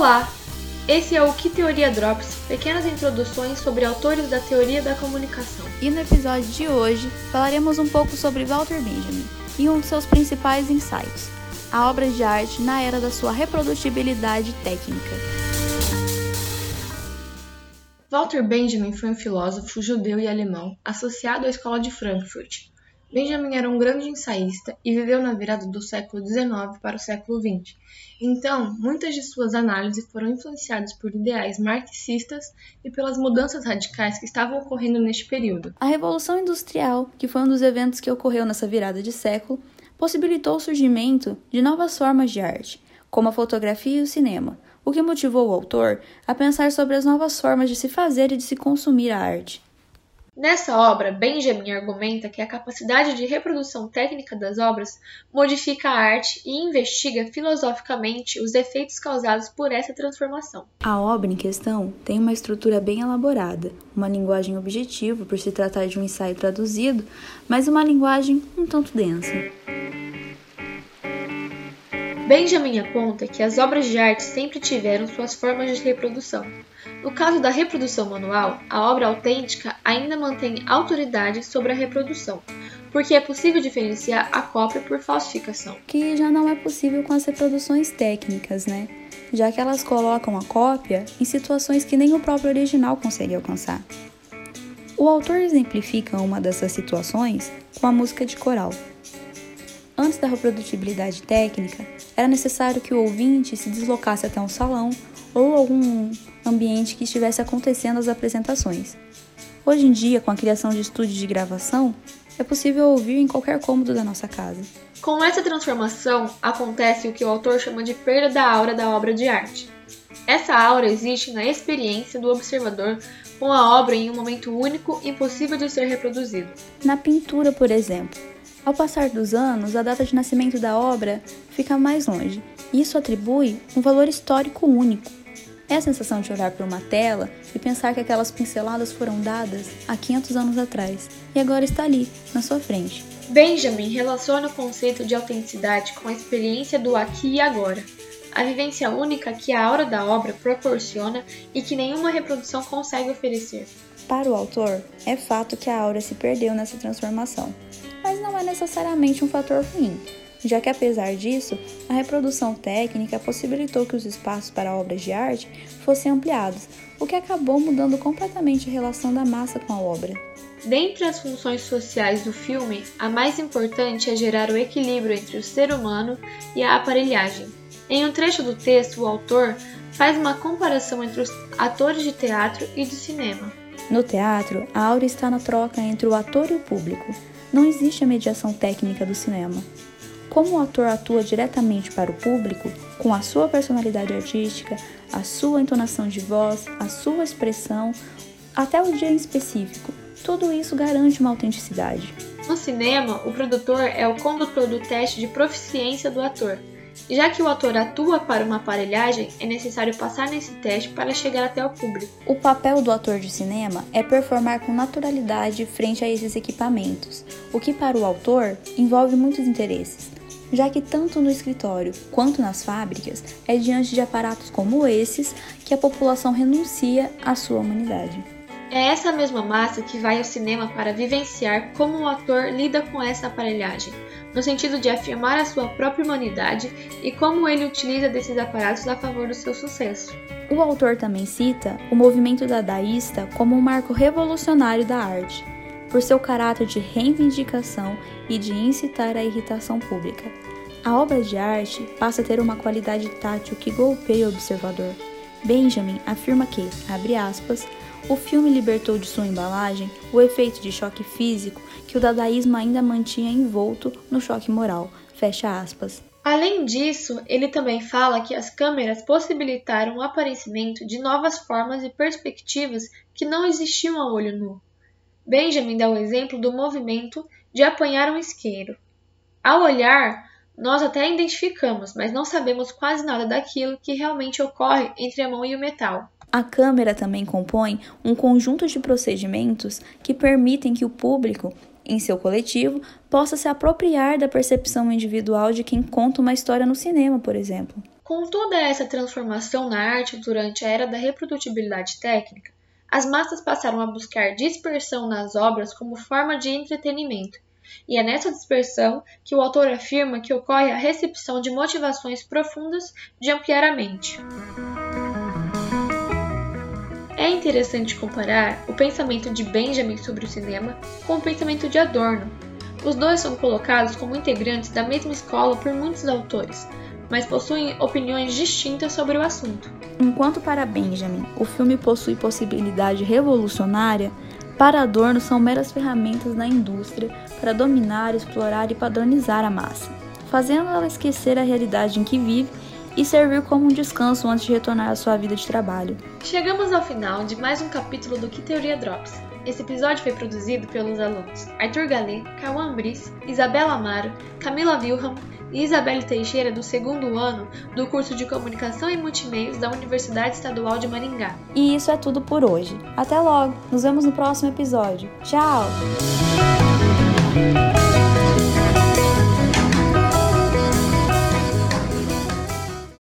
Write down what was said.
Olá! Esse é o Que Teoria Drops, pequenas introduções sobre autores da teoria da comunicação. E no episódio de hoje falaremos um pouco sobre Walter Benjamin e um de seus principais insights, a obra de arte na era da sua reprodutibilidade técnica. Walter Benjamin foi um filósofo judeu e alemão associado à escola de Frankfurt. Benjamin era um grande ensaísta e viveu na virada do século XIX para o século XX. Então, muitas de suas análises foram influenciadas por ideais marxistas e pelas mudanças radicais que estavam ocorrendo neste período. A Revolução Industrial, que foi um dos eventos que ocorreu nessa virada de século, possibilitou o surgimento de novas formas de arte, como a fotografia e o cinema, o que motivou o autor a pensar sobre as novas formas de se fazer e de se consumir a arte. Nessa obra, Benjamin argumenta que a capacidade de reprodução técnica das obras modifica a arte e investiga filosoficamente os efeitos causados por essa transformação. A obra em questão tem uma estrutura bem elaborada, uma linguagem objetiva por se tratar de um ensaio traduzido, mas uma linguagem um tanto densa. Benjamin aponta que as obras de arte sempre tiveram suas formas de reprodução. No caso da reprodução manual, a obra autêntica ainda mantém autoridade sobre a reprodução, porque é possível diferenciar a cópia por falsificação. Que já não é possível com as reproduções técnicas, né? Já que elas colocam a cópia em situações que nem o próprio original consegue alcançar. O autor exemplifica uma dessas situações com a música de coral. Antes da reprodutibilidade técnica, era necessário que o ouvinte se deslocasse até um salão ou algum ambiente que estivesse acontecendo as apresentações. Hoje em dia, com a criação de estúdios de gravação, é possível ouvir em qualquer cômodo da nossa casa. Com essa transformação, acontece o que o autor chama de perda da aura da obra de arte. Essa aura existe na experiência do observador com a obra em um momento único impossível de ser reproduzido. Na pintura, por exemplo, ao passar dos anos, a data de nascimento da obra fica mais longe. Isso atribui um valor histórico único. É a sensação de olhar para uma tela e pensar que aquelas pinceladas foram dadas há 500 anos atrás e agora está ali, na sua frente. Benjamin relaciona o conceito de autenticidade com a experiência do aqui e agora, a vivência única que a aura da obra proporciona e que nenhuma reprodução consegue oferecer. Para o autor, é fato que a aura se perdeu nessa transformação não é necessariamente um fator ruim, já que apesar disso, a reprodução técnica possibilitou que os espaços para obras de arte fossem ampliados, o que acabou mudando completamente a relação da massa com a obra. Dentre as funções sociais do filme, a mais importante é gerar o equilíbrio entre o ser humano e a aparelhagem. Em um trecho do texto, o autor faz uma comparação entre os atores de teatro e de cinema. No teatro, a aura está na troca entre o ator e o público não existe a mediação técnica do cinema. Como o ator atua diretamente para o público, com a sua personalidade artística, a sua entonação de voz, a sua expressão, até o dia em específico, tudo isso garante uma autenticidade. No cinema, o produtor é o condutor do teste de proficiência do ator, já que o ator atua para uma aparelhagem, é necessário passar nesse teste para chegar até o público. O papel do ator de cinema é performar com naturalidade frente a esses equipamentos, o que para o autor envolve muitos interesses, já que tanto no escritório quanto nas fábricas é diante de aparatos como esses que a população renuncia à sua humanidade. É essa mesma massa que vai ao cinema para vivenciar como o ator lida com essa aparelhagem, no sentido de afirmar a sua própria humanidade e como ele utiliza desses aparatos a favor do seu sucesso. O autor também cita o movimento dadaísta como um marco revolucionário da arte, por seu caráter de reivindicação e de incitar a irritação pública. A obra de arte passa a ter uma qualidade tátil que golpeia o observador. Benjamin afirma que, abre aspas, o filme libertou de sua embalagem o efeito de choque físico que o dadaísmo ainda mantinha envolto no choque moral. Fecha aspas. Além disso, ele também fala que as câmeras possibilitaram o aparecimento de novas formas e perspectivas que não existiam a olho nu. Benjamin dá o exemplo do movimento de apanhar um isqueiro. Ao olhar, nós até identificamos, mas não sabemos quase nada daquilo que realmente ocorre entre a mão e o metal. A câmera também compõe um conjunto de procedimentos que permitem que o público, em seu coletivo, possa se apropriar da percepção individual de quem conta uma história no cinema, por exemplo. Com toda essa transformação na arte durante a era da reprodutibilidade técnica, as massas passaram a buscar dispersão nas obras como forma de entretenimento, e é nessa dispersão que o autor afirma que ocorre a recepção de motivações profundas de ampliar a mente. É interessante comparar o pensamento de Benjamin sobre o cinema com o pensamento de Adorno. Os dois são colocados como integrantes da mesma escola por muitos autores, mas possuem opiniões distintas sobre o assunto. Enquanto para Benjamin o filme possui possibilidade revolucionária, para Adorno são meras ferramentas da indústria para dominar, explorar e padronizar a massa, fazendo ela esquecer a realidade em que vive e servir como um descanso antes de retornar à sua vida de trabalho. Chegamos ao final de mais um capítulo do Que Teoria Drops. Esse episódio foi produzido pelos alunos Arthur Galê, Cauã Brice, Isabela Amaro, Camila Wilhelm e Isabelle Teixeira do segundo ano do curso de Comunicação e Multimeios da Universidade Estadual de Maringá. E isso é tudo por hoje. Até logo! Nos vemos no próximo episódio. Tchau! Thank you.